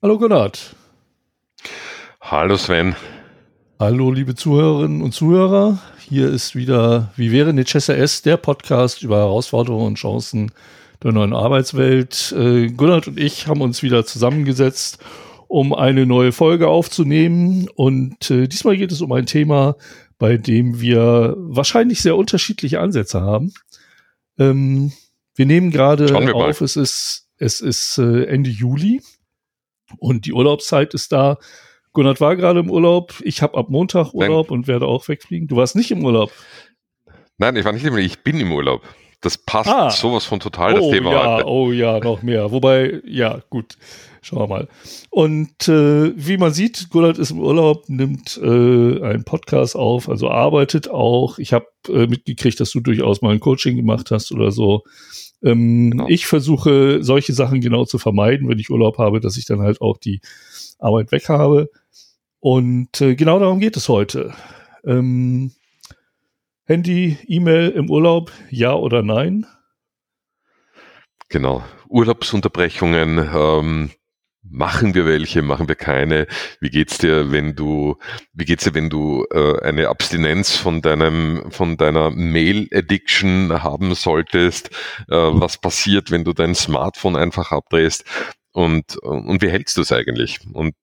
Hallo Gernot. Hallo Sven. Hallo liebe Zuhörerinnen und Zuhörer. Hier ist wieder Wie wäre eine S, der Podcast über Herausforderungen und Chancen der neuen Arbeitswelt. Äh, Gunnar und ich haben uns wieder zusammengesetzt, um eine neue Folge aufzunehmen. Und äh, diesmal geht es um ein Thema, bei dem wir wahrscheinlich sehr unterschiedliche Ansätze haben. Ähm, wir nehmen gerade auf, es ist, es ist äh, Ende Juli und die Urlaubszeit ist da. Gunnar war gerade im Urlaub. Ich habe ab Montag Urlaub Nein. und werde auch wegfliegen. Du warst nicht im Urlaub. Nein, ich war nicht im Urlaub. Ich bin im Urlaub. Das passt ah. sowas von total, das oh, Thema ja, heute. Oh ja, noch mehr. Wobei, ja, gut. Schauen wir mal. Und äh, wie man sieht, Gunnar ist im Urlaub, nimmt äh, einen Podcast auf, also arbeitet auch. Ich habe äh, mitgekriegt, dass du durchaus mal ein Coaching gemacht hast oder so. Ähm, genau. Ich versuche solche Sachen genau zu vermeiden, wenn ich Urlaub habe, dass ich dann halt auch die Arbeit weg habe. Und äh, genau darum geht es heute. Ähm, Handy, E-Mail im Urlaub, ja oder nein? Genau. Urlaubsunterbrechungen, ähm, Machen wir welche, machen wir keine? Wie geht's dir, wenn du, wie geht's dir, wenn du äh, eine Abstinenz von deinem, von deiner Mail-Addiction haben solltest? Äh, was passiert, wenn du dein Smartphone einfach abdrehst? Und, und wie hältst du es eigentlich? Und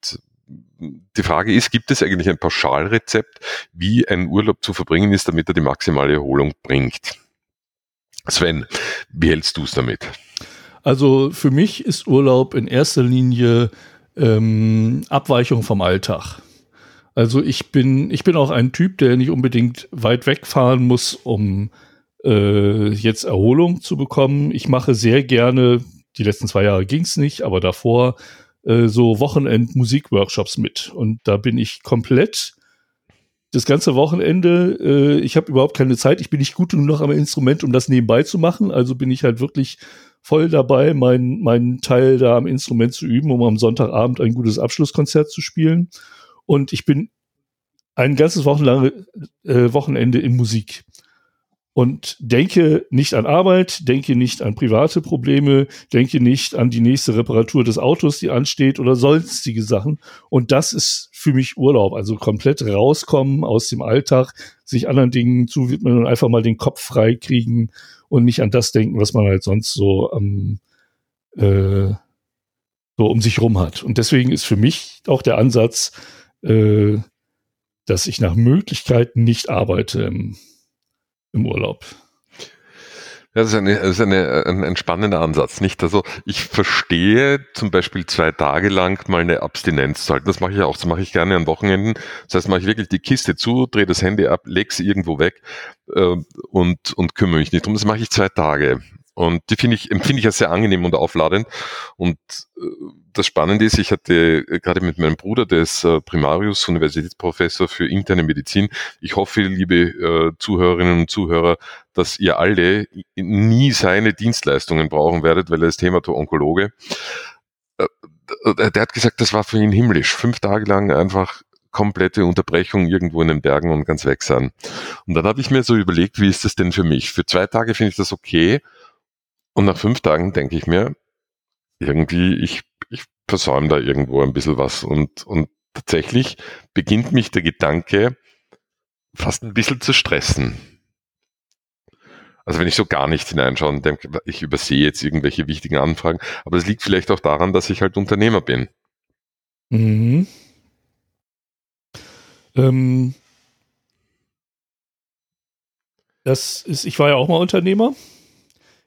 die Frage ist, gibt es eigentlich ein Pauschalrezept, wie ein Urlaub zu verbringen ist, damit er die maximale Erholung bringt? Sven, wie hältst du es damit? Also für mich ist Urlaub in erster Linie ähm, Abweichung vom Alltag. Also ich bin, ich bin auch ein Typ, der nicht unbedingt weit wegfahren muss, um äh, jetzt Erholung zu bekommen. Ich mache sehr gerne, die letzten zwei Jahre ging es nicht, aber davor äh, so Wochenend-Musikworkshops mit. Und da bin ich komplett das ganze Wochenende, äh, ich habe überhaupt keine Zeit, ich bin nicht gut genug am Instrument, um das nebenbei zu machen. Also bin ich halt wirklich voll dabei, meinen mein Teil da am Instrument zu üben, um am Sonntagabend ein gutes Abschlusskonzert zu spielen. Und ich bin ein ganzes Wochenlange, äh, Wochenende in Musik. Und denke nicht an Arbeit, denke nicht an private Probleme, denke nicht an die nächste Reparatur des Autos, die ansteht oder sonstige Sachen. Und das ist für mich Urlaub. Also komplett rauskommen aus dem Alltag, sich anderen Dingen zuwidmen und einfach mal den Kopf frei kriegen und nicht an das denken, was man halt sonst so ähm, äh, so um sich rum hat. Und deswegen ist für mich auch der Ansatz, äh, dass ich nach Möglichkeiten nicht arbeite im, im Urlaub. Das ist, eine, das ist eine, ein, ein spannender Ansatz, nicht? Also ich verstehe zum Beispiel zwei Tage lang mal eine Abstinenz zu halten. Das mache ich auch, das mache ich gerne an Wochenenden. Das heißt, mache ich wirklich die Kiste zu, drehe das Handy ab, lege sie irgendwo weg äh, und, und kümmere mich nicht drum. Das mache ich zwei Tage. Und die finde ich, empfinde ich als sehr angenehm und aufladend. Und äh, das Spannende ist, ich hatte gerade mit meinem Bruder, der ist äh, Primarius, Universitätsprofessor für interne Medizin. Ich hoffe, liebe äh, Zuhörerinnen und Zuhörer, dass ihr alle nie seine Dienstleistungen brauchen werdet, weil er ist Hämato-Onkologe. Der hat gesagt, das war für ihn himmlisch. Fünf Tage lang einfach komplette Unterbrechung irgendwo in den Bergen und ganz weg sein. Und dann habe ich mir so überlegt, wie ist das denn für mich? Für zwei Tage finde ich das okay, und nach fünf Tagen denke ich mir, irgendwie, ich, ich versäume da irgendwo ein bisschen was. Und, und tatsächlich beginnt mich der Gedanke fast ein bisschen zu stressen. Also wenn ich so gar nicht hineinschaue denke, ich übersehe jetzt irgendwelche wichtigen Anfragen, aber es liegt vielleicht auch daran, dass ich halt Unternehmer bin. Mhm. Ähm, das ist, ich war ja auch mal Unternehmer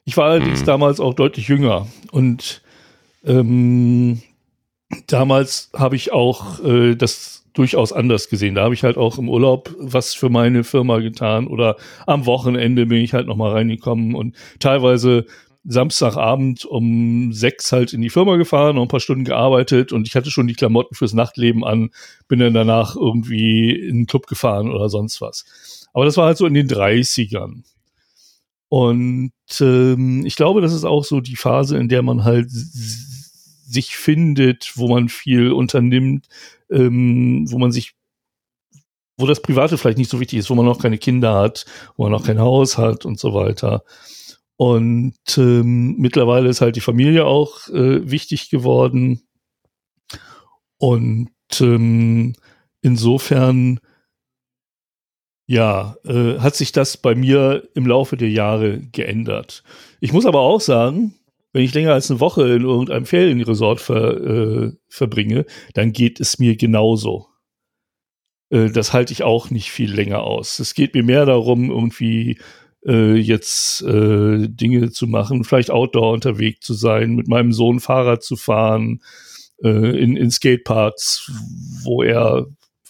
ich war allerdings mhm. damals auch deutlich jünger und ähm, damals habe ich auch äh, das durchaus anders gesehen. Da habe ich halt auch im Urlaub was für meine Firma getan oder am Wochenende bin ich halt noch mal reingekommen und teilweise Samstagabend um sechs halt in die Firma gefahren, noch ein paar Stunden gearbeitet und ich hatte schon die Klamotten fürs Nachtleben an, bin dann danach irgendwie in den Club gefahren oder sonst was. Aber das war halt so in den 30ern. Und ähm, ich glaube, das ist auch so die Phase, in der man halt sich findet, wo man viel unternimmt, ähm, wo man sich, wo das Private vielleicht nicht so wichtig ist, wo man noch keine Kinder hat, wo man noch kein Haus hat und so weiter. Und ähm, mittlerweile ist halt die Familie auch äh, wichtig geworden. Und ähm, insofern, ja, äh, hat sich das bei mir im Laufe der Jahre geändert. Ich muss aber auch sagen, wenn ich länger als eine Woche in irgendeinem Ferienresort ver, äh, verbringe, dann geht es mir genauso. Äh, das halte ich auch nicht viel länger aus. Es geht mir mehr darum, irgendwie äh, jetzt äh, Dinge zu machen, vielleicht Outdoor unterwegs zu sein, mit meinem Sohn Fahrrad zu fahren, äh, in, in Skateparks, wo er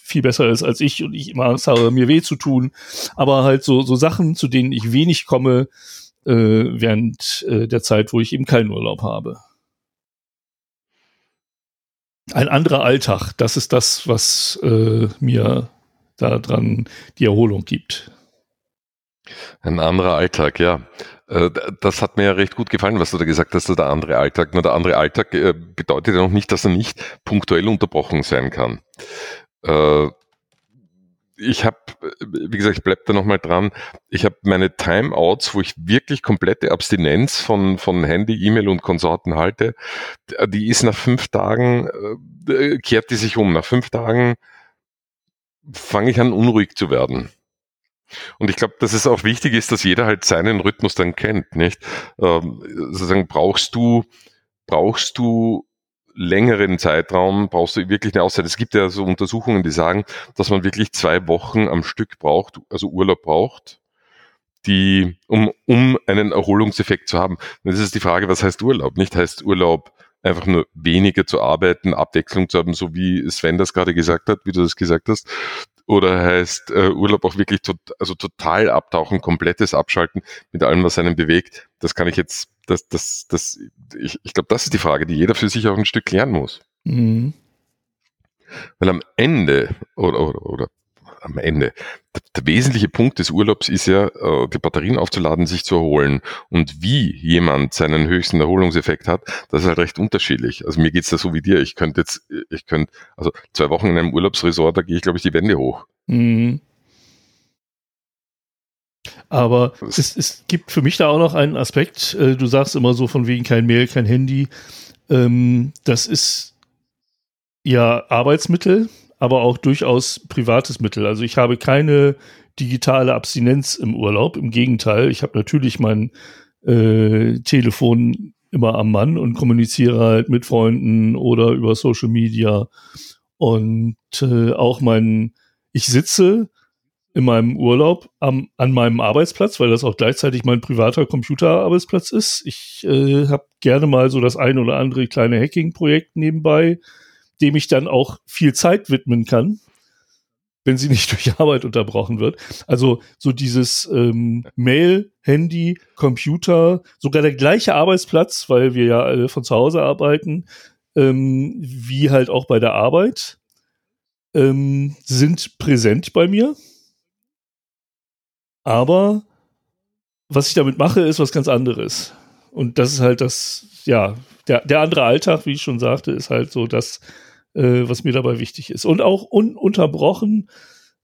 viel besser ist als ich und ich immer Angst habe, mir weh zu tun. Aber halt so, so Sachen, zu denen ich wenig komme, äh, während äh, der Zeit, wo ich eben keinen Urlaub habe. Ein anderer Alltag, das ist das, was äh, mir daran die Erholung gibt. Ein anderer Alltag, ja. Äh, das hat mir ja recht gut gefallen, was du da gesagt hast, der andere Alltag. Nur der andere Alltag äh, bedeutet ja noch nicht, dass er nicht punktuell unterbrochen sein kann. Äh, ich habe, wie gesagt, ich bleib da nochmal dran, ich habe meine Timeouts, wo ich wirklich komplette Abstinenz von, von Handy, E-Mail und Konsorten halte, die ist nach fünf Tagen, kehrt die sich um. Nach fünf Tagen fange ich an, unruhig zu werden. Und ich glaube, dass es auch wichtig ist, dass jeder halt seinen Rhythmus dann kennt, nicht? Ähm, sozusagen brauchst du, brauchst du längeren Zeitraum, brauchst du wirklich eine Auszeit. Es gibt ja so Untersuchungen, die sagen, dass man wirklich zwei Wochen am Stück braucht, also Urlaub braucht, die, um, um einen Erholungseffekt zu haben. Und das ist die Frage, was heißt Urlaub? Nicht heißt Urlaub einfach nur weniger zu arbeiten, Abwechslung zu haben, so wie Sven das gerade gesagt hat, wie du das gesagt hast, oder heißt äh, Urlaub auch wirklich to also total abtauchen, komplettes Abschalten mit allem, was einen bewegt? Das kann ich jetzt, das, das, das, ich, ich glaube, das ist die Frage, die jeder für sich auch ein Stück klären muss. Mhm. Weil am Ende, oder, oder, oder am Ende. Der, der, wesentliche Punkt des Urlaubs ist ja, äh, die Batterien aufzuladen, sich zu erholen. Und wie jemand seinen höchsten Erholungseffekt hat, das ist halt recht unterschiedlich. Also mir geht's da so wie dir. Ich könnte jetzt, ich könnte, also zwei Wochen in einem Urlaubsresort, da gehe ich, glaube ich, die Wände hoch. Mhm. Aber es, es, gibt für mich da auch noch einen Aspekt. Äh, du sagst immer so von wegen kein Mail, kein Handy. Ähm, das ist ja Arbeitsmittel aber auch durchaus privates Mittel. Also ich habe keine digitale Abstinenz im Urlaub. Im Gegenteil, ich habe natürlich mein äh, Telefon immer am Mann und kommuniziere halt mit Freunden oder über Social Media. Und äh, auch mein, ich sitze in meinem Urlaub am, an meinem Arbeitsplatz, weil das auch gleichzeitig mein privater Computerarbeitsplatz ist. Ich äh, habe gerne mal so das ein oder andere kleine Hacking-Projekt nebenbei dem ich dann auch viel Zeit widmen kann, wenn sie nicht durch Arbeit unterbrochen wird. Also so dieses ähm, Mail, Handy, Computer, sogar der gleiche Arbeitsplatz, weil wir ja alle von zu Hause arbeiten, ähm, wie halt auch bei der Arbeit, ähm, sind präsent bei mir. Aber was ich damit mache, ist was ganz anderes. Und das ist halt das, ja, der, der andere Alltag, wie ich schon sagte, ist halt so das, äh, was mir dabei wichtig ist. Und auch ununterbrochen,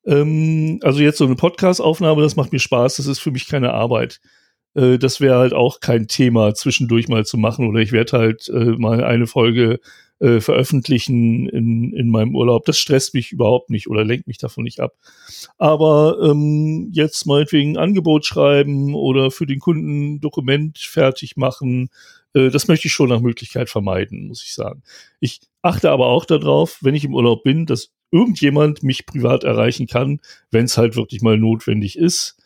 ähm, also jetzt so eine Podcast-Aufnahme, das macht mir Spaß, das ist für mich keine Arbeit. Äh, das wäre halt auch kein Thema zwischendurch mal zu machen oder ich werde halt äh, mal eine Folge äh, veröffentlichen in, in meinem Urlaub. Das stresst mich überhaupt nicht oder lenkt mich davon nicht ab. Aber ähm, jetzt meinetwegen Angebot schreiben oder für den Kunden Dokument fertig machen, das möchte ich schon nach Möglichkeit vermeiden, muss ich sagen. Ich achte aber auch darauf, wenn ich im Urlaub bin, dass irgendjemand mich privat erreichen kann, wenn es halt wirklich mal notwendig ist.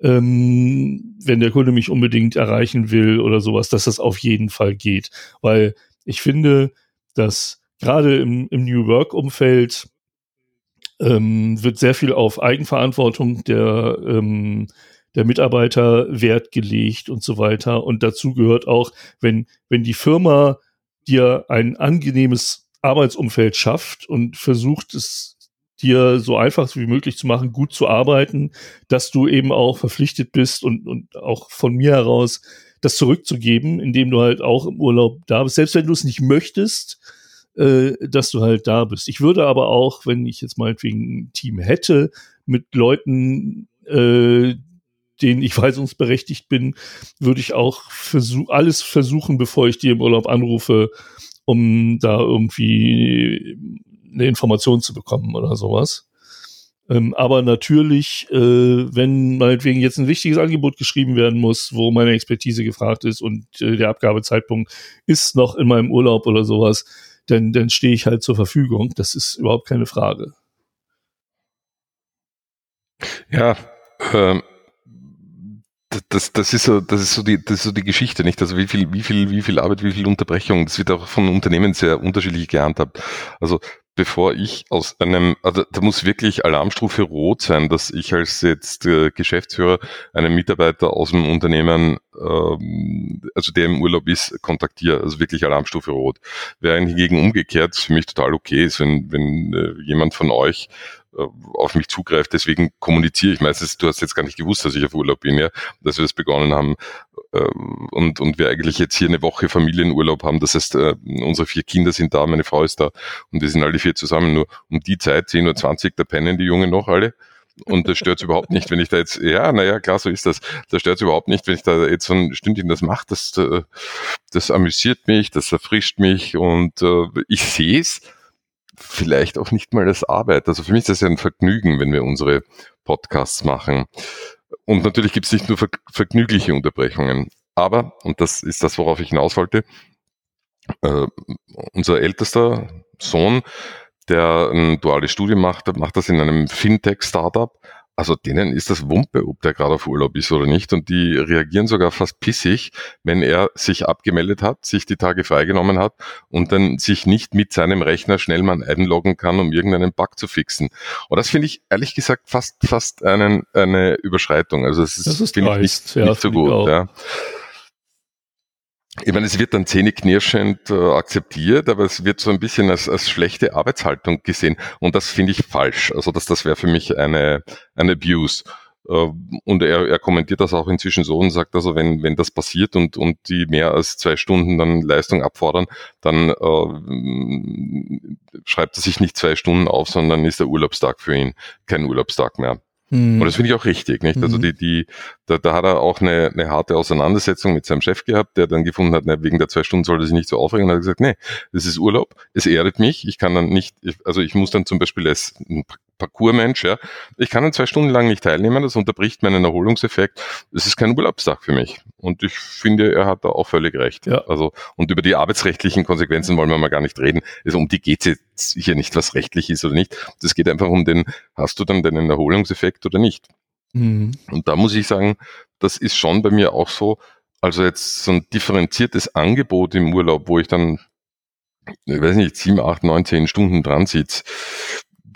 Ähm, wenn der Kunde mich unbedingt erreichen will oder sowas, dass das auf jeden Fall geht. Weil ich finde, dass gerade im, im New Work-Umfeld ähm, wird sehr viel auf Eigenverantwortung der ähm, der Mitarbeiter Wert gelegt und so weiter. Und dazu gehört auch, wenn, wenn die Firma dir ein angenehmes Arbeitsumfeld schafft und versucht es dir so einfach wie möglich zu machen, gut zu arbeiten, dass du eben auch verpflichtet bist und, und auch von mir heraus das zurückzugeben, indem du halt auch im Urlaub da bist, selbst wenn du es nicht möchtest, äh, dass du halt da bist. Ich würde aber auch, wenn ich jetzt meinetwegen ein Team hätte, mit Leuten, äh, denen ich weisungsberechtigt bin, würde ich auch versuch, alles versuchen, bevor ich dir im Urlaub anrufe, um da irgendwie eine Information zu bekommen oder sowas. Ähm, aber natürlich, äh, wenn meinetwegen jetzt ein wichtiges Angebot geschrieben werden muss, wo meine Expertise gefragt ist und äh, der Abgabezeitpunkt ist noch in meinem Urlaub oder sowas, dann, dann stehe ich halt zur Verfügung. Das ist überhaupt keine Frage. Ja, ähm, das, das ist so, das ist so die, das ist so die Geschichte, nicht? Also wie viel, wie viel, wie viel Arbeit, wie viel Unterbrechung. Das wird auch von Unternehmen sehr unterschiedlich gehandhabt. Also bevor ich aus einem, also da muss wirklich Alarmstufe rot sein, dass ich als jetzt äh, Geschäftsführer einen Mitarbeiter aus dem Unternehmen, ähm, also der im Urlaub ist, kontaktiere. Also wirklich Alarmstufe rot. Wäre hingegen umgekehrt für mich total okay ist, wenn, wenn äh, jemand von euch äh, auf mich zugreift. Deswegen kommuniziere ich meistens, du hast jetzt gar nicht gewusst, dass ich auf Urlaub bin, ja, dass wir das begonnen haben äh, und, und wir eigentlich jetzt hier eine Woche Familienurlaub haben. Das heißt, äh, unsere vier Kinder sind da, meine Frau ist da und wir sind alle vier zusammen. Nur um die Zeit, 10.20 Uhr, da pennen die Jungen noch alle. Und das stört überhaupt nicht, wenn ich da jetzt, ja, naja, klar, so ist das. Das stört überhaupt nicht, wenn ich da jetzt so ein Stündchen das mache. Das, das amüsiert mich, das erfrischt mich und äh, ich sehe es vielleicht auch nicht mal als Arbeit. Also für mich ist das ja ein Vergnügen, wenn wir unsere Podcasts machen. Und natürlich gibt es nicht nur ver vergnügliche Unterbrechungen. Aber, und das ist das, worauf ich hinaus wollte, äh, unser ältester Sohn, der ein duales Studium macht, macht das in einem Fintech-Startup also denen ist das Wumpe, ob der gerade auf Urlaub ist oder nicht. Und die reagieren sogar fast pissig, wenn er sich abgemeldet hat, sich die Tage freigenommen hat und dann sich nicht mit seinem Rechner schnell mal einloggen kann, um irgendeinen Bug zu fixen. Und das finde ich ehrlich gesagt fast fast einen, eine Überschreitung. Also das ist, das ist finde ich nicht, ja, nicht so gut. Ja ich meine, es wird dann zähneknirschend äh, akzeptiert, aber es wird so ein bisschen als, als schlechte Arbeitshaltung gesehen. Und das finde ich falsch. Also das, das wäre für mich eine, eine Abuse. Äh, und er, er kommentiert das auch inzwischen so und sagt also, wenn, wenn das passiert und, und die mehr als zwei Stunden dann Leistung abfordern, dann äh, schreibt er sich nicht zwei Stunden auf, sondern ist der Urlaubstag für ihn kein Urlaubstag mehr. Mhm. Und das finde ich auch richtig, nicht? Also mhm. die, die, da, da hat er auch eine, eine harte Auseinandersetzung mit seinem Chef gehabt, der dann gefunden hat, na, wegen der zwei Stunden sollte sich nicht so aufregen und hat gesagt, nee, das ist Urlaub, es erdet mich, ich kann dann nicht, ich, also ich muss dann zum Beispiel als Parkourmensch, ja. Ich kann dann zwei Stunden lang nicht teilnehmen, das unterbricht meinen Erholungseffekt. Das ist kein Urlaubstag für mich. Und ich finde, er hat da auch völlig recht. Ja. Also, und über die arbeitsrechtlichen Konsequenzen wollen wir mal gar nicht reden. Also um die geht es jetzt hier nicht, was rechtlich ist oder nicht. Das geht einfach um den, hast du dann deinen Erholungseffekt oder nicht? Mhm. Und da muss ich sagen, das ist schon bei mir auch so, also jetzt so ein differenziertes Angebot im Urlaub, wo ich dann, ich weiß nicht, sieben, acht, neun, zehn Stunden dran sitze,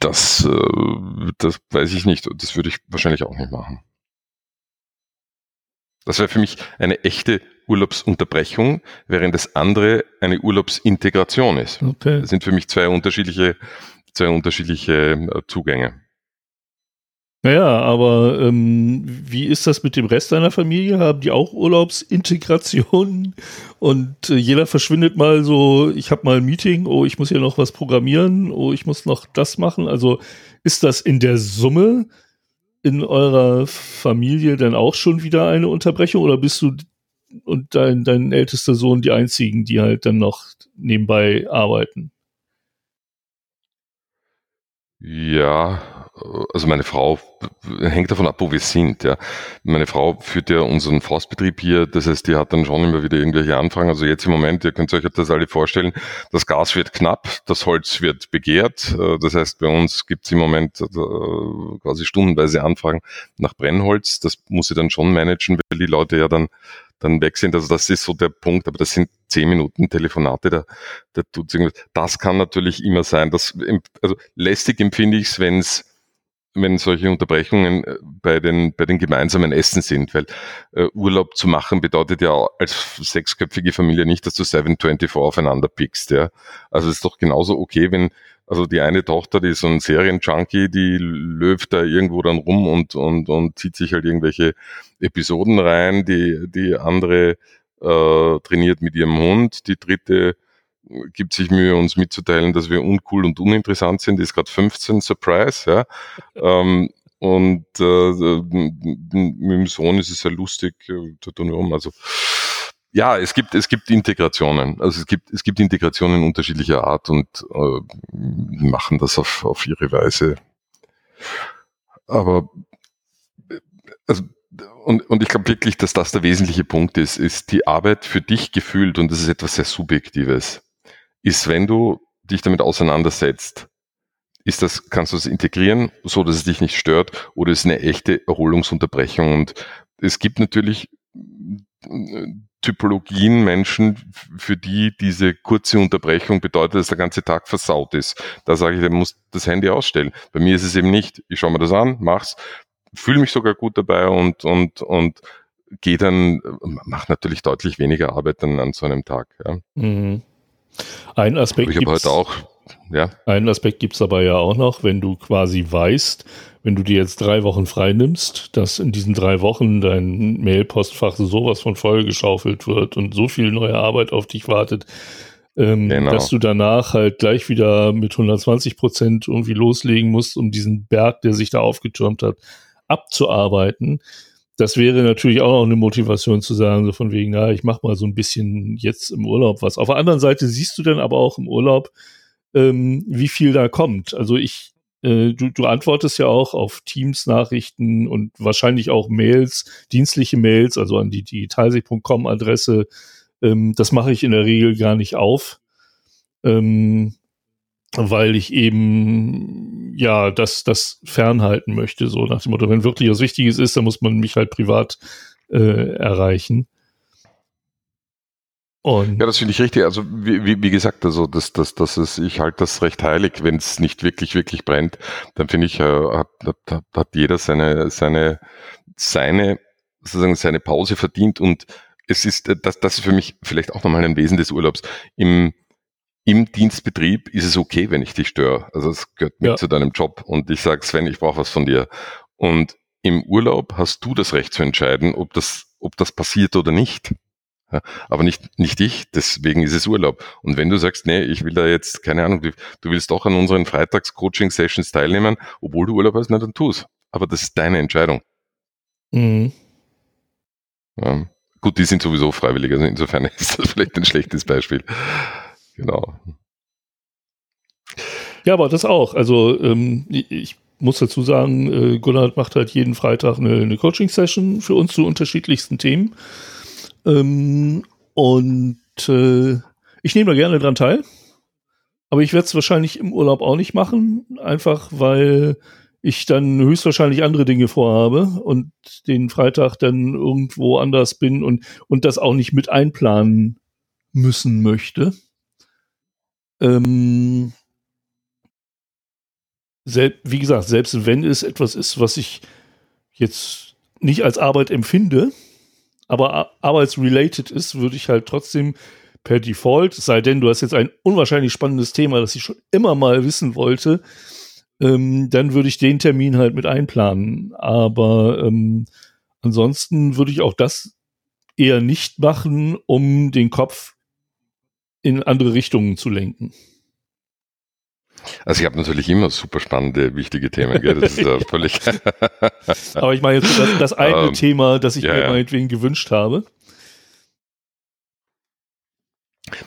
das, äh, das weiß ich nicht. Das würde ich wahrscheinlich auch nicht machen. Das wäre für mich eine echte Urlaubsunterbrechung, während das andere eine Urlaubsintegration ist. Okay. Das sind für mich zwei unterschiedliche, zwei unterschiedliche äh, Zugänge. Naja, aber ähm, wie ist das mit dem Rest deiner Familie? Haben die auch Urlaubsintegrationen? Und äh, jeder verschwindet mal so, ich habe mal ein Meeting, oh, ich muss hier noch was programmieren, oh, ich muss noch das machen. Also ist das in der Summe in eurer Familie dann auch schon wieder eine Unterbrechung oder bist du und dein, dein ältester Sohn die einzigen, die halt dann noch nebenbei arbeiten? Ja, also meine Frau hängt davon ab, wo wir sind. Ja. Meine Frau führt ja unseren Forstbetrieb hier, das heißt, die hat dann schon immer wieder irgendwelche Anfragen. Also jetzt im Moment, ihr könnt euch das alle vorstellen, das Gas wird knapp, das Holz wird begehrt. Äh, das heißt, bei uns gibt es im Moment äh, quasi stundenweise Anfragen nach Brennholz. Das muss sie dann schon managen, weil die Leute ja dann dann weg sind. Also das ist so der Punkt, aber das sind zehn Minuten Telefonate, da, da tut irgendwas. Das kann natürlich immer sein. Das, also lästig empfinde ich es, wenn es wenn solche Unterbrechungen äh, bei den, bei den gemeinsamen Essen sind, weil äh, Urlaub zu machen bedeutet ja als sechsköpfige Familie nicht, dass du 724 aufeinander pickst. Ja? Also es ist doch genauso okay, wenn also die eine Tochter, die ist so ein Serienjunkie, die löft da irgendwo dann rum und, und, und zieht sich halt irgendwelche Episoden rein. Die, die andere äh, trainiert mit ihrem Hund. Die dritte gibt sich Mühe, uns mitzuteilen, dass wir uncool und uninteressant sind. Ist gerade 15, Surprise, ja. ähm, und äh, mit dem Sohn ist es sehr lustig, äh, also ja, es gibt, es gibt Integrationen. Also es gibt, es gibt Integrationen unterschiedlicher Art und äh, machen das auf, auf ihre Weise. Aber also, und, und ich glaube wirklich, dass das der wesentliche Punkt ist, ist die Arbeit für dich gefühlt, und das ist etwas sehr Subjektives, ist, wenn du dich damit auseinandersetzt, ist das, kannst du es integrieren, so dass es dich nicht stört, oder ist es eine echte Erholungsunterbrechung? Und es gibt natürlich Typologien Menschen, für die diese kurze Unterbrechung bedeutet, dass der ganze Tag versaut ist. Da sage ich, der muss das Handy ausstellen. Bei mir ist es eben nicht. Ich schaue mir das an, mach's, fühle mich sogar gut dabei und, und, und gehe dann, mache natürlich deutlich weniger Arbeit dann an so einem Tag. Ja. Mhm. Ein Aspekt ich heute auch, ja. Einen Aspekt gibt's aber ja auch noch, wenn du quasi weißt, wenn du dir jetzt drei Wochen frei nimmst, dass in diesen drei Wochen dein Mailpostfach sowas von voll geschaufelt wird und so viel neue Arbeit auf dich wartet, ähm, genau. dass du danach halt gleich wieder mit 120 Prozent irgendwie loslegen musst, um diesen Berg, der sich da aufgetürmt hat, abzuarbeiten. Das wäre natürlich auch noch eine Motivation zu sagen, so von wegen, ja, ich mach mal so ein bisschen jetzt im Urlaub was. Auf der anderen Seite siehst du dann aber auch im Urlaub, ähm, wie viel da kommt. Also ich äh, du, du antwortest ja auch auf Teams-Nachrichten und wahrscheinlich auch Mails, dienstliche Mails, also an die digitalsicht.com-Adresse. Ähm, das mache ich in der Regel gar nicht auf, ähm, weil ich eben ja das, das fernhalten möchte, so nach dem Motto, wenn wirklich was Wichtiges ist, dann muss man mich halt privat äh, erreichen. Und ja, das finde ich richtig. Also wie, wie, wie gesagt, also das, das, das ist, ich halte das recht heilig. Wenn es nicht wirklich, wirklich brennt, dann finde ich, äh, hat, hat, hat jeder seine, seine, seine, sozusagen seine Pause verdient. Und es ist, äh, das, das ist für mich vielleicht auch nochmal ein Wesen des Urlaubs. Im, im Dienstbetrieb ist es okay, wenn ich dich störe. Also es gehört mit ja. zu deinem Job und ich sage, Sven, ich brauche was von dir. Und im Urlaub hast du das Recht zu entscheiden, ob das, ob das passiert oder nicht. Ja, aber nicht, nicht ich, deswegen ist es Urlaub. Und wenn du sagst, nee, ich will da jetzt, keine Ahnung, du, willst doch an unseren Freitags-Coaching-Sessions teilnehmen, obwohl du Urlaub hast, na dann tu's. Aber das ist deine Entscheidung. Mhm. Ja, gut, die sind sowieso freiwillig, also insofern ist das vielleicht ein schlechtes Beispiel. Genau. Ja, aber das auch. Also ähm, ich muss dazu sagen, äh, Gunnar macht halt jeden Freitag eine, eine Coaching-Session für uns zu unterschiedlichsten Themen. Ähm, und äh, ich nehme da gerne dran teil. Aber ich werde es wahrscheinlich im Urlaub auch nicht machen, einfach weil ich dann höchstwahrscheinlich andere Dinge vorhabe und den Freitag dann irgendwo anders bin und, und das auch nicht mit einplanen müssen möchte. Ähm, wie gesagt, selbst wenn es etwas ist, was ich jetzt nicht als Arbeit empfinde, aber arbeitsrelated ist, würde ich halt trotzdem per Default, sei denn, du hast jetzt ein unwahrscheinlich spannendes Thema, das ich schon immer mal wissen wollte, ähm, dann würde ich den Termin halt mit einplanen. Aber ähm, ansonsten würde ich auch das eher nicht machen, um den Kopf in andere Richtungen zu lenken. Also ich habe natürlich immer super spannende, wichtige Themen. Gell? Das ist ja völlig. Aber ich meine jetzt das, das eine um, ähm, Thema, das ich ja, mir meinetwegen gewünscht habe.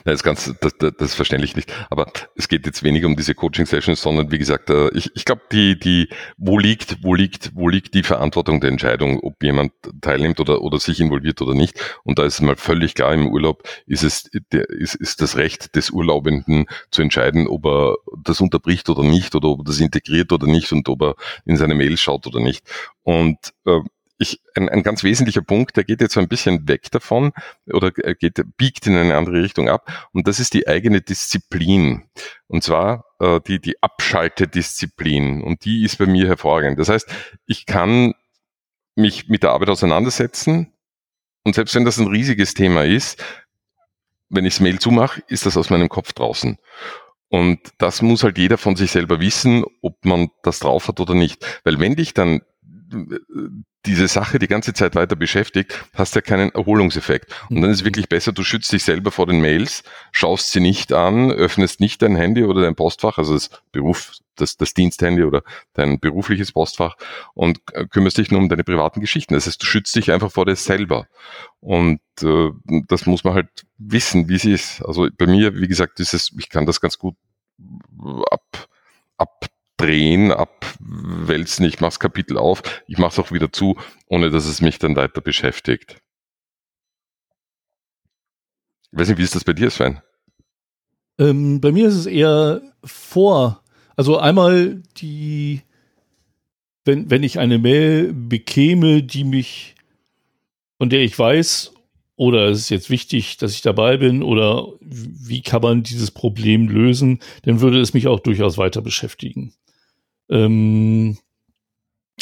Das ist ganz, das, das, das ist verständlich nicht. Aber es geht jetzt weniger um diese Coaching-Sessions, sondern wie gesagt, äh, ich, ich glaube, die, die, wo liegt, wo liegt, wo liegt die Verantwortung der Entscheidung, ob jemand teilnimmt oder, oder sich involviert oder nicht? Und da ist mal völlig klar, im Urlaub ist es, der, ist, ist das Recht des Urlaubenden zu entscheiden, ob er das unterbricht oder nicht, oder ob er das integriert oder nicht und ob er in seine Mails schaut oder nicht. Und äh, ich, ein, ein ganz wesentlicher Punkt, der geht jetzt so ein bisschen weg davon oder geht, biegt in eine andere Richtung ab. Und das ist die eigene Disziplin. Und zwar äh, die, die Abschaltedisziplin. Und die ist bei mir hervorragend. Das heißt, ich kann mich mit der Arbeit auseinandersetzen. Und selbst wenn das ein riesiges Thema ist, wenn ich das Mail zumache, ist das aus meinem Kopf draußen. Und das muss halt jeder von sich selber wissen, ob man das drauf hat oder nicht. Weil wenn dich dann diese Sache die ganze Zeit weiter beschäftigt, hast ja keinen Erholungseffekt. Und dann ist es mhm. wirklich besser, du schützt dich selber vor den Mails, schaust sie nicht an, öffnest nicht dein Handy oder dein Postfach, also das Beruf, das, das Diensthandy oder dein berufliches Postfach und kümmerst dich nur um deine privaten Geschichten. Das heißt, du schützt dich einfach vor dir selber. Und äh, das muss man halt wissen, wie es ist. Also bei mir, wie gesagt, ist es, ich kann das ganz gut ab, ab drehen, abwälzen, ich mache das Kapitel auf, ich mache es auch wieder zu, ohne dass es mich dann weiter beschäftigt. Ich weiß nicht, wie ist das bei dir, Sven? Ähm, bei mir ist es eher vor, also einmal die, wenn, wenn ich eine Mail bekäme, die mich, von der ich weiß, oder es ist jetzt wichtig, dass ich dabei bin, oder wie kann man dieses Problem lösen, dann würde es mich auch durchaus weiter beschäftigen. Ähm,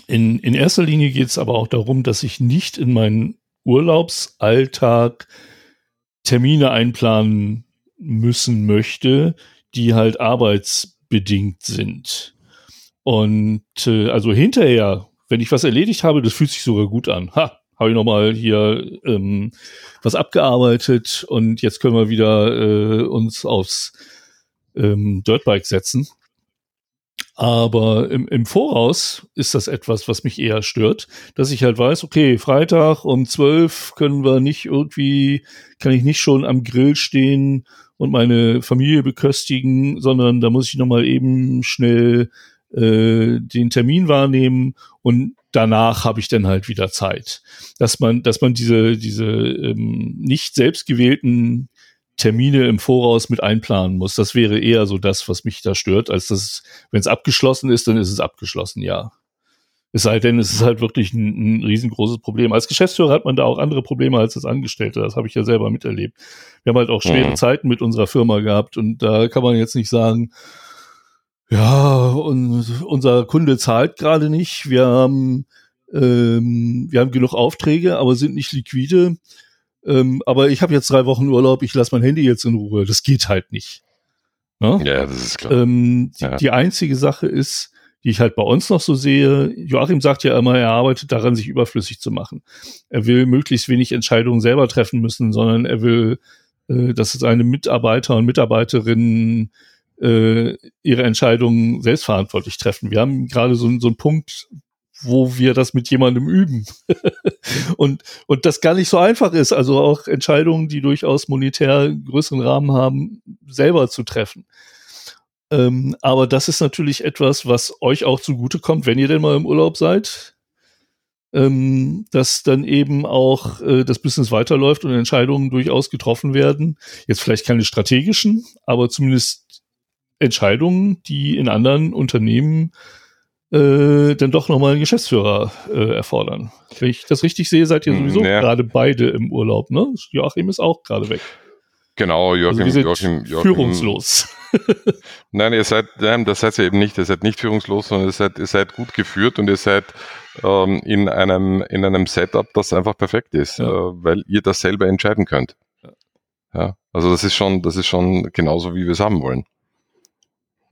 in, in erster Linie geht es aber auch darum, dass ich nicht in meinen Urlaubsalltag Termine einplanen müssen möchte, die halt arbeitsbedingt sind. Und äh, also hinterher, wenn ich was erledigt habe, das fühlt sich sogar gut an. Ha, habe ich nochmal hier ähm, was abgearbeitet und jetzt können wir wieder äh, uns aufs ähm, Dirtbike setzen. Aber im, im Voraus ist das etwas, was mich eher stört, dass ich halt weiß, okay, Freitag um zwölf können wir nicht irgendwie, kann ich nicht schon am Grill stehen und meine Familie beköstigen, sondern da muss ich nochmal eben schnell äh, den Termin wahrnehmen und danach habe ich dann halt wieder Zeit. Dass man, dass man diese, diese ähm, nicht selbstgewählten Termine im Voraus mit einplanen muss. Das wäre eher so das, was mich da stört, als das, wenn es abgeschlossen ist, dann ist es abgeschlossen, ja. Es sei denn, es ist halt wirklich ein, ein riesengroßes Problem. Als Geschäftsführer hat man da auch andere Probleme als als Angestellte. Das habe ich ja selber miterlebt. Wir haben halt auch schwere mhm. Zeiten mit unserer Firma gehabt und da kann man jetzt nicht sagen, ja, und unser Kunde zahlt gerade nicht. Wir haben, ähm, wir haben genug Aufträge, aber sind nicht liquide. Ähm, aber ich habe jetzt drei Wochen Urlaub, ich lasse mein Handy jetzt in Ruhe. Das geht halt nicht. Ne? Ja, das ist klar. Ähm, die, ja. die einzige Sache ist, die ich halt bei uns noch so sehe, Joachim sagt ja immer, er arbeitet daran, sich überflüssig zu machen. Er will möglichst wenig Entscheidungen selber treffen müssen, sondern er will, äh, dass seine Mitarbeiter und Mitarbeiterinnen äh, ihre Entscheidungen selbstverantwortlich treffen. Wir haben gerade so, so einen Punkt, wo wir das mit jemandem üben. und, und das gar nicht so einfach ist, also auch Entscheidungen, die durchaus monetär größeren Rahmen haben, selber zu treffen. Ähm, aber das ist natürlich etwas, was euch auch zugutekommt, wenn ihr denn mal im Urlaub seid. Ähm, dass dann eben auch äh, das Business weiterläuft und Entscheidungen durchaus getroffen werden. Jetzt vielleicht keine strategischen, aber zumindest Entscheidungen, die in anderen Unternehmen äh, dann doch nochmal einen Geschäftsführer äh, erfordern. Wenn ich das richtig sehe, seid ihr hm, sowieso ja. gerade beide im Urlaub, ne? Joachim ist auch gerade weg. Genau, Joachim, also Joachim, Joachim, führungslos. nein, ihr seid, nein, das seid ihr eben nicht. Ihr seid nicht führungslos, sondern ihr seid, ihr seid gut geführt und ihr seid ähm, in einem in einem Setup, das einfach perfekt ist, ja. äh, weil ihr das selber entscheiden könnt. Ja, also das ist schon, das ist schon genauso, wie wir es haben wollen.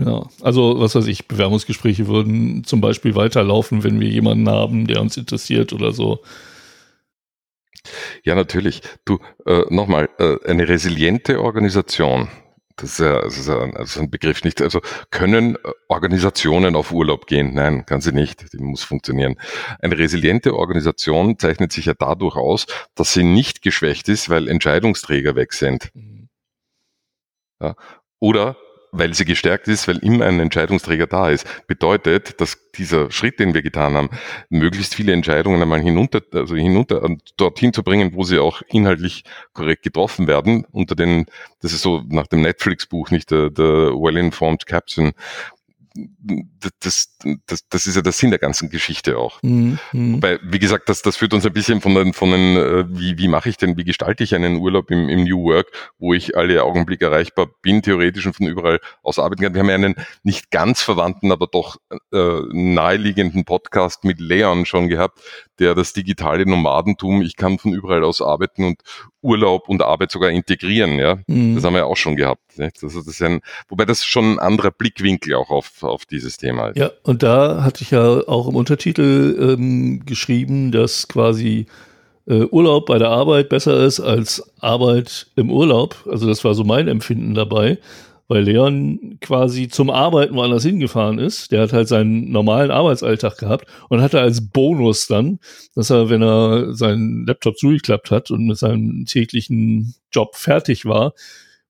Ja, also was weiß ich, Bewerbungsgespräche würden zum Beispiel weiterlaufen, wenn wir jemanden haben, der uns interessiert oder so. Ja, natürlich. Du, äh, nochmal, äh, eine resiliente Organisation, das ist, ja, das ist ja ein, also ein Begriff nicht, also können äh, Organisationen auf Urlaub gehen? Nein, kann sie nicht, die muss funktionieren. Eine resiliente Organisation zeichnet sich ja dadurch aus, dass sie nicht geschwächt ist, weil Entscheidungsträger weg sind. Mhm. Ja, oder weil sie gestärkt ist, weil immer ein Entscheidungsträger da ist. Bedeutet, dass dieser Schritt, den wir getan haben, möglichst viele Entscheidungen einmal hinunter, also hinunter, dorthin zu bringen, wo sie auch inhaltlich korrekt getroffen werden, unter den, das ist so nach dem Netflix-Buch, nicht der, der Well-Informed Captain, das, das, das ist ja der Sinn der ganzen Geschichte auch. Mhm. Weil, wie gesagt, das, das führt uns ein bisschen von den, von den äh, wie, wie mache ich denn, wie gestalte ich einen Urlaub im, im New Work, wo ich alle Augenblicke erreichbar bin, theoretisch und von überall aus arbeiten kann. Wir haben ja einen nicht ganz verwandten, aber doch äh, naheliegenden Podcast mit Leon schon gehabt, der das digitale Nomadentum, ich kann von überall aus arbeiten und Urlaub und Arbeit sogar integrieren, ja. Mhm. Das haben wir ja auch schon gehabt. Nicht? Also das ist ein, wobei das schon ein anderer Blickwinkel auch auf, auf dieses Thema ist. Ja, Und da hatte ich ja auch im Untertitel ähm, geschrieben, dass quasi äh, Urlaub bei der Arbeit besser ist als Arbeit im Urlaub. Also das war so mein Empfinden dabei, weil Leon quasi zum Arbeiten woanders hingefahren ist. Der hat halt seinen normalen Arbeitsalltag gehabt und hatte als Bonus dann, dass er, wenn er seinen Laptop zugeklappt hat und mit seinem täglichen Job fertig war,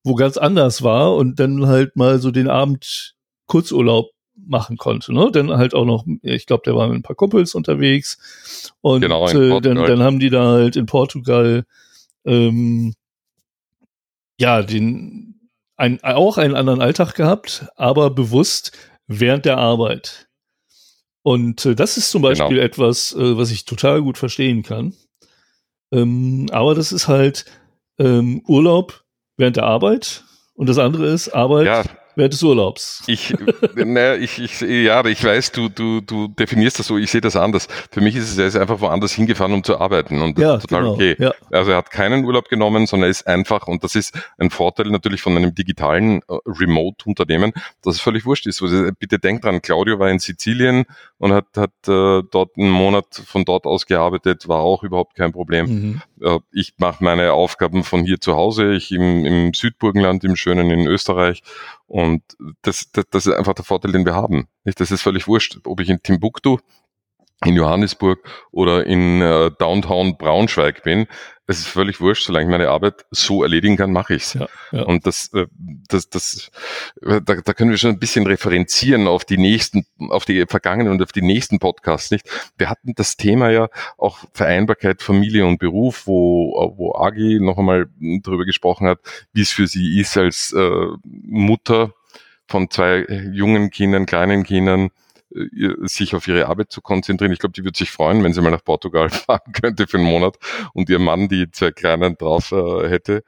wo ganz anders war und dann halt mal so den Abend Kurzurlaub machen konnte. Ne? Dann halt auch noch, ich glaube, der war mit ein paar Kumpels unterwegs und genau, äh, dann, dann haben die da halt in Portugal ähm, ja den ein, auch einen anderen Alltag gehabt, aber bewusst während der Arbeit. Und äh, das ist zum Beispiel genau. etwas, äh, was ich total gut verstehen kann. Ähm, aber das ist halt ähm, Urlaub während der Arbeit und das andere ist Arbeit ja während des Urlaubs. Ich, naja, ich, ich, ja, ich weiß, du, du, du definierst das so, ich sehe das anders. Für mich ist es, er ist einfach woanders hingefahren, um zu arbeiten und das ja, ist total genau, okay. Ja. Also er hat keinen Urlaub genommen, sondern er ist einfach, und das ist ein Vorteil natürlich von einem digitalen uh, Remote-Unternehmen, dass es völlig wurscht ist. Also bitte denkt dran, Claudio war in Sizilien und hat, hat uh, dort einen Monat von dort aus gearbeitet, war auch überhaupt kein Problem. Mhm. Uh, ich mache meine Aufgaben von hier zu Hause, ich im, im Südburgenland, im schönen in Österreich und das, das, das ist einfach der Vorteil, den wir haben. Nicht? Das ist völlig wurscht, ob ich in Timbuktu, in Johannesburg oder in äh, Downtown Braunschweig bin. Es ist völlig wurscht, solange ich meine Arbeit so erledigen kann, mache ich's. Ja, ja. Und das, äh, das, das, äh, da, da können wir schon ein bisschen referenzieren auf die nächsten, auf die vergangenen und auf die nächsten Podcasts, nicht? Wir hatten das Thema ja auch Vereinbarkeit Familie und Beruf, wo, wo Agi noch einmal darüber gesprochen hat, wie es für sie ist als äh, Mutter von zwei jungen Kindern, kleinen Kindern, sich auf ihre Arbeit zu konzentrieren. Ich glaube, die würde sich freuen, wenn sie mal nach Portugal fahren könnte für einen Monat und ihr Mann die zwei Kleinen drauf äh, hätte.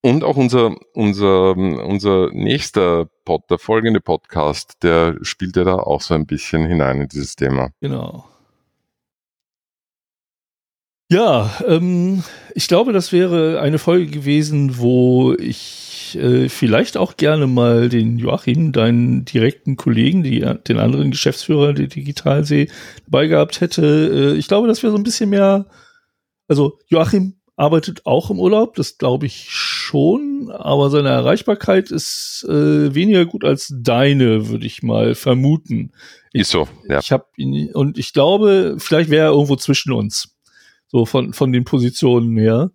Und auch unser, unser, unser nächster Pod, der folgende Podcast, der spielt ja da auch so ein bisschen hinein in dieses Thema. Genau. Ja, ähm, ich glaube, das wäre eine Folge gewesen, wo ich äh, vielleicht auch gerne mal den Joachim, deinen direkten Kollegen, die, den anderen Geschäftsführer der Digitalsee, dabei gehabt hätte. Äh, ich glaube, dass wir so ein bisschen mehr, also Joachim arbeitet auch im Urlaub, das glaube ich schon, aber seine Erreichbarkeit ist äh, weniger gut als deine, würde ich mal vermuten. Ist so, ja. Ich habe ihn und ich glaube, vielleicht wäre er irgendwo zwischen uns, so von von den Positionen her.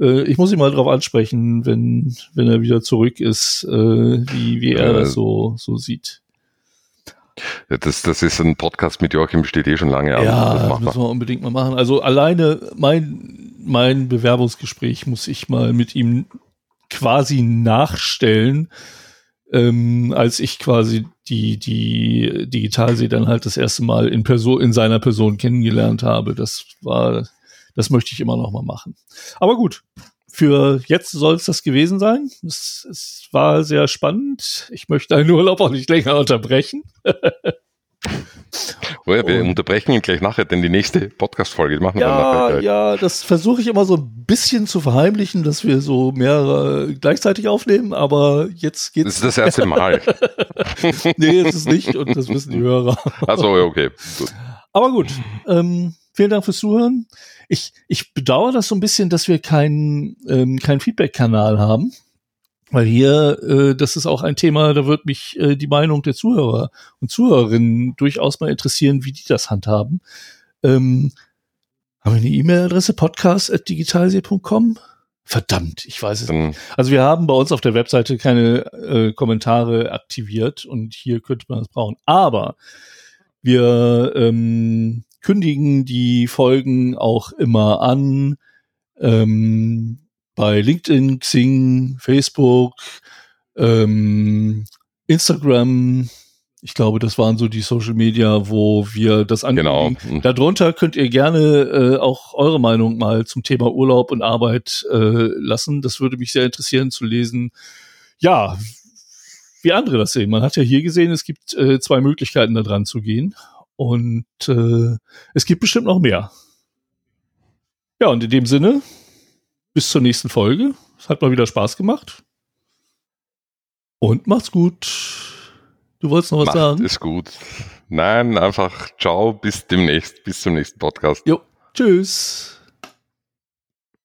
Äh, ich muss ihn mal drauf ansprechen, wenn, wenn er wieder zurück ist, äh, wie, wie er das so, so sieht. Ja, das, das ist ein Podcast mit Joachim, steht eh schon lange an. Ja, das müssen wir unbedingt mal machen. Also alleine mein, mein Bewerbungsgespräch muss ich mal mit ihm quasi nachstellen, ähm, als ich quasi die, die Digitalsee dann halt das erste Mal in Person, in seiner Person kennengelernt habe. Das war das möchte ich immer noch mal machen. Aber gut, für jetzt soll es das gewesen sein. Es, es war sehr spannend. Ich möchte deinen Urlaub auch nicht länger unterbrechen. Oh ja, wir und, unterbrechen ihn gleich nachher, denn die nächste Podcast-Folge machen ja, wir nachher. Ja, das versuche ich immer so ein bisschen zu verheimlichen, dass wir so mehrere gleichzeitig aufnehmen, aber jetzt geht's. Das ist das erste Mal. nee, es ist nicht und das wissen die Hörer. Achso, okay. Gut. Aber gut, ähm, vielen Dank fürs Zuhören. Ich, ich bedauere das so ein bisschen, dass wir keinen ähm, keinen Feedback-Kanal haben. Weil hier, äh, das ist auch ein Thema, da wird mich äh, die Meinung der Zuhörer und Zuhörerinnen durchaus mal interessieren, wie die das handhaben. Ähm, haben wir eine E-Mail-Adresse podcast.digitalsee.com? Verdammt, ich weiß es nicht. Also wir haben bei uns auf der Webseite keine äh, Kommentare aktiviert und hier könnte man das brauchen. Aber wir ähm, kündigen die Folgen auch immer an. Ähm, bei LinkedIn, Xing, Facebook, ähm, Instagram. Ich glaube, das waren so die Social Media, wo wir das ankündigen. Genau. Darunter könnt ihr gerne äh, auch eure Meinung mal zum Thema Urlaub und Arbeit äh, lassen. Das würde mich sehr interessieren zu lesen. Ja, wie andere das sehen. Man hat ja hier gesehen, es gibt äh, zwei Möglichkeiten, da dran zu gehen. Und äh, es gibt bestimmt noch mehr. Ja, und in dem Sinne, bis zur nächsten Folge. Es hat mal wieder Spaß gemacht. Und macht's gut. Du wolltest noch was Macht sagen? Ist gut. Nein, einfach ciao, bis demnächst, bis zum nächsten Podcast. Jo, tschüss.